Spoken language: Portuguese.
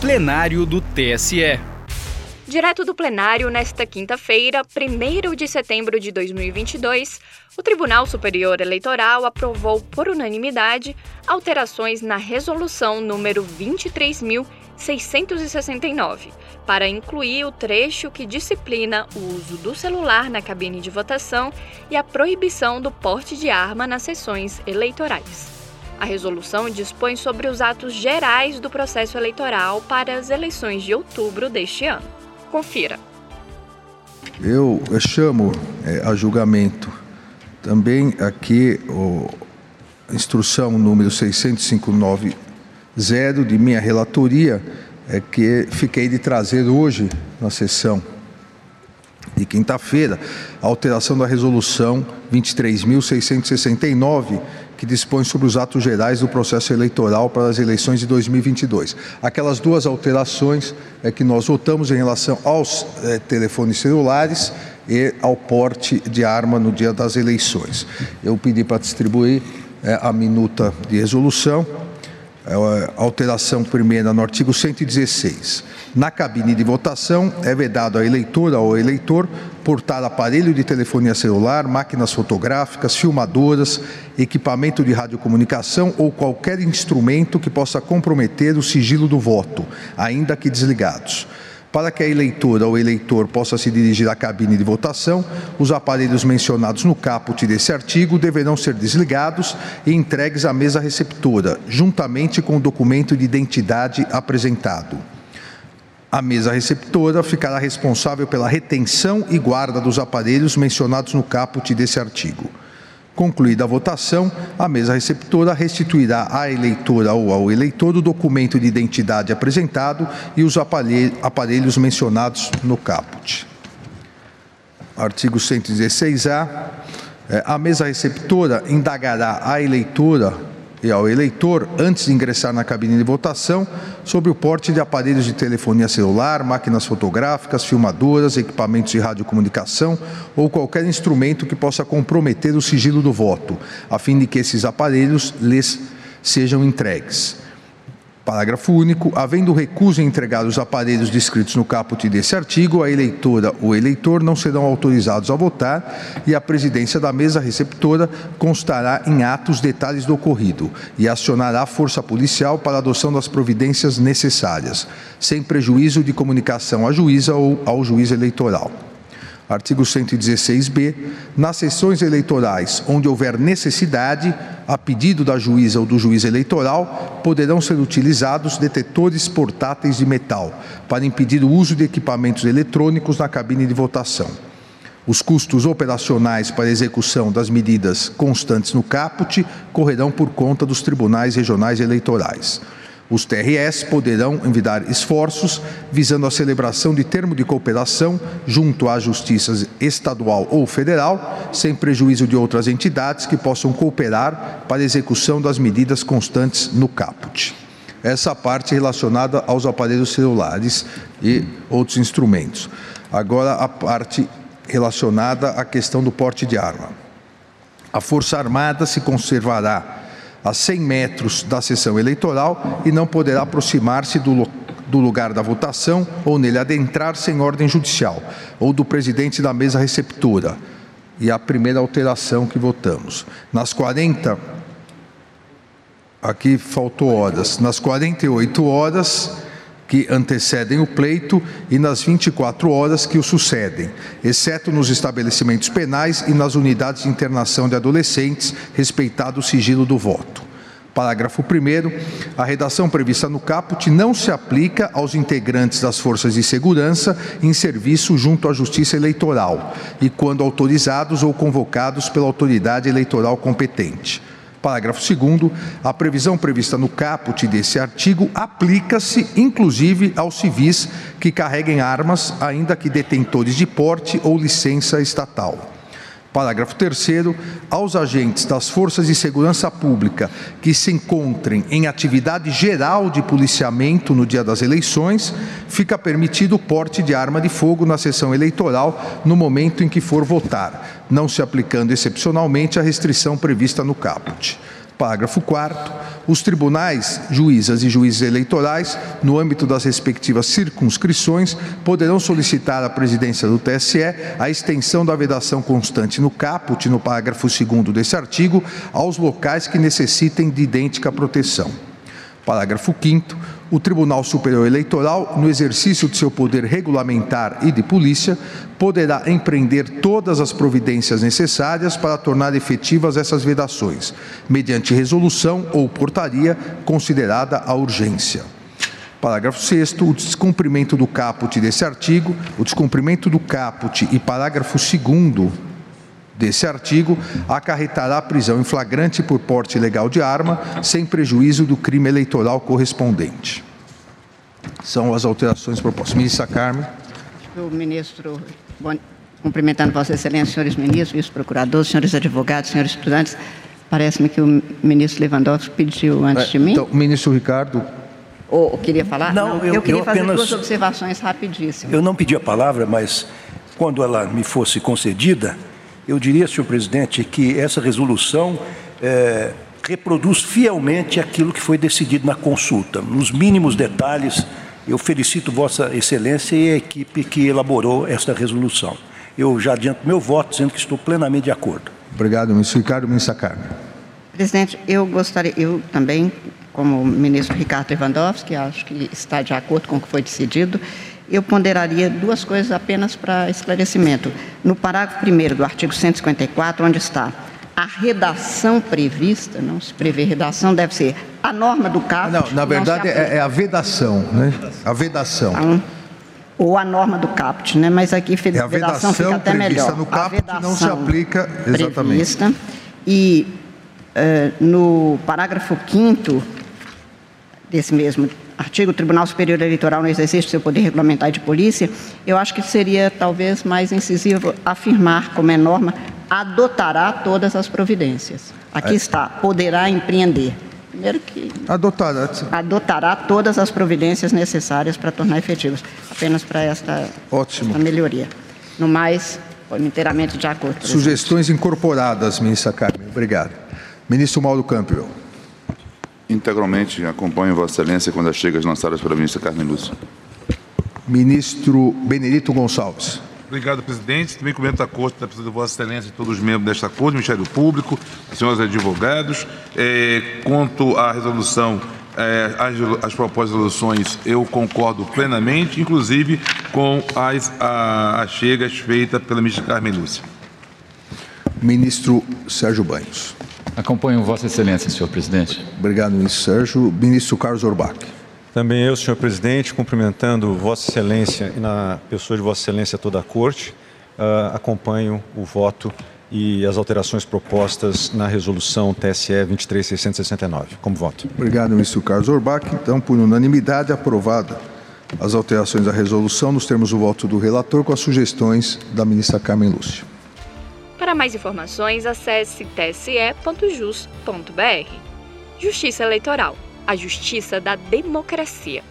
plenário do TSE. Direto do plenário, nesta quinta-feira, 1 de setembro de 2022, o Tribunal Superior Eleitoral aprovou por unanimidade alterações na resolução número 23.669, para incluir o trecho que disciplina o uso do celular na cabine de votação e a proibição do porte de arma nas sessões eleitorais. A resolução dispõe sobre os atos gerais do processo eleitoral para as eleições de outubro deste ano. Confira. Eu, chamo é, a julgamento também aqui a instrução número 6590 de minha relatoria, é que fiquei de trazer hoje na sessão de quinta-feira a alteração da resolução 23.669 que dispõe sobre os atos gerais do processo eleitoral para as eleições de 2022. Aquelas duas alterações é que nós votamos em relação aos é, telefones celulares e ao porte de arma no dia das eleições. Eu pedi para distribuir é, a minuta de resolução. É, alteração primeira no artigo 116. Na cabine de votação, é vedado à eleitora ou eleitor portar aparelho de telefonia celular, máquinas fotográficas, filmadoras, equipamento de radiocomunicação ou qualquer instrumento que possa comprometer o sigilo do voto, ainda que desligados. Para que a eleitora ou eleitor possa se dirigir à cabine de votação, os aparelhos mencionados no caput desse artigo deverão ser desligados e entregues à mesa receptora, juntamente com o documento de identidade apresentado. A mesa receptora ficará responsável pela retenção e guarda dos aparelhos mencionados no caput desse artigo. Concluída a votação, a mesa receptora restituirá à eleitora ou ao eleitor o documento de identidade apresentado e os aparelhos mencionados no caput. Artigo 116-A. É, a mesa receptora indagará à eleitora e ao eleitor, antes de ingressar na cabine de votação, sobre o porte de aparelhos de telefonia celular, máquinas fotográficas, filmadoras, equipamentos de radiocomunicação ou qualquer instrumento que possa comprometer o sigilo do voto, a fim de que esses aparelhos lhes sejam entregues. Parágrafo único. Havendo recuso em entregar os aparelhos descritos no caput desse artigo, a eleitora ou eleitor não serão autorizados a votar e a presidência da mesa receptora constará em atos detalhes do ocorrido e acionará a força policial para a adoção das providências necessárias, sem prejuízo de comunicação à juíza ou ao juiz eleitoral. Artigo 116b. Nas sessões eleitorais onde houver necessidade, a pedido da juíza ou do juiz eleitoral, poderão ser utilizados detetores portáteis de metal para impedir o uso de equipamentos eletrônicos na cabine de votação. Os custos operacionais para execução das medidas constantes no caput correrão por conta dos tribunais regionais eleitorais. Os TRS poderão envidar esforços visando a celebração de termo de cooperação junto à Justiça Estadual ou Federal, sem prejuízo de outras entidades que possam cooperar para a execução das medidas constantes no caput. Essa parte relacionada aos aparelhos celulares e outros instrumentos. Agora, a parte relacionada à questão do porte de arma. A Força Armada se conservará a 100 metros da sessão eleitoral e não poderá aproximar-se do, do lugar da votação ou nele adentrar-se em ordem judicial ou do presidente da mesa receptora. E a primeira alteração que votamos. Nas 40 aqui faltou horas. Nas 48 horas que antecedem o pleito e nas 24 horas que o sucedem, exceto nos estabelecimentos penais e nas unidades de internação de adolescentes, respeitado o sigilo do voto. Parágrafo 1. A redação prevista no caput não se aplica aos integrantes das forças de segurança em serviço junto à Justiça Eleitoral e quando autorizados ou convocados pela autoridade eleitoral competente. Parágrafo 2 a previsão prevista no caput desse artigo aplica-se inclusive aos civis que carreguem armas, ainda que detentores de porte ou licença estatal. Parágrafo 3 aos agentes das Forças de Segurança Pública que se encontrem em atividade geral de policiamento no dia das eleições, fica permitido o porte de arma de fogo na sessão eleitoral no momento em que for votar, não se aplicando excepcionalmente a restrição prevista no caput. Parágrafo 4 os tribunais, juízas e juízes eleitorais, no âmbito das respectivas circunscrições, poderão solicitar à presidência do TSE a extensão da vedação constante no caput, no parágrafo 2 desse artigo, aos locais que necessitem de idêntica proteção. Parágrafo 5 o Tribunal Superior Eleitoral, no exercício de seu poder regulamentar e de polícia, poderá empreender todas as providências necessárias para tornar efetivas essas vedações, mediante resolução ou portaria considerada a urgência. Parágrafo 6 o descumprimento do caput desse artigo, o descumprimento do caput e parágrafo 2 desse artigo acarretará prisão em flagrante por porte ilegal de arma, sem prejuízo do crime eleitoral correspondente. São as alterações propostas. Ministra Carmen. O ministro, bom, cumprimentando Vossa Excelência, senhores ministros, vice-procuradores, senhores advogados, senhores estudantes, parece-me que o ministro Lewandowski pediu antes de mim. Então, ministro Ricardo. Ou queria falar? Não, não eu, eu, queria eu fazer apenas, duas observações rapidíssimas. Eu não pedi a palavra, mas quando ela me fosse concedida, eu diria, senhor presidente, que essa resolução é, reproduz fielmente aquilo que foi decidido na consulta, nos mínimos detalhes. Eu felicito Vossa Excelência e a equipe que elaborou esta resolução. Eu já adianto meu voto, dizendo que estou plenamente de acordo. Obrigado, ministro Ricardo. Ministra Carmen. Presidente, eu gostaria, eu também, como ministro Ricardo Lewandowski, acho que está de acordo com o que foi decidido, eu ponderaria duas coisas apenas para esclarecimento. No parágrafo 1 do artigo 154, onde está a redação prevista, não se prevê redação, deve ser a norma do caso. Não, na verdade não é, é, a vedação, né? A vedação. Então, ou a norma do CAPT, né? Mas aqui é a vedação fica até melhor. no CAPT não se aplica exatamente. Prevista, e uh, no parágrafo 5 desse mesmo artigo, Tribunal Superior Eleitoral no exercício do seu poder regulamentar de polícia, eu acho que seria talvez mais incisivo afirmar como é norma, adotará todas as providências. Aqui é. está, poderá empreender. Primeiro que adotará. adotará todas as providências necessárias para tornar efetivos. Apenas para esta, Ótimo. esta melhoria. No mais, inteiramente de acordo. Sugestões incorporadas, ministra Carmen. Obrigado. Ministro Mauro Campbell. Integralmente acompanho Vossa Excelência quando as chegas lançadas pela ministra Carmen Lúcia. Ministro Benedito Gonçalves. Obrigado, presidente. Também cumprimento a corte da presença de Vossa Excelência e todos os membros desta corte, Ministério Público, senhores advogados. É, quanto à resolução, é, as, as, propostas de resoluções, eu concordo plenamente, inclusive com as, a, as chegas feitas pela ministra Carmen Lúcia. Ministro Sérgio Banhos. Acompanho Vossa Excelência, senhor presidente. Obrigado, ministro Sérgio. Ministro Carlos Orbach. Também eu, senhor presidente, cumprimentando Vossa Excelência e na pessoa de Vossa Excelência toda a Corte, uh, acompanho o voto e as alterações propostas na resolução TSE 23669. Como voto. Obrigado, ministro Carlos Orbach. Então, por unanimidade, aprovada as alterações da resolução nos termos do voto do relator com as sugestões da ministra Carmen Lúcia. Para mais informações, acesse tse.jus.br. Justiça Eleitoral a justiça da democracia.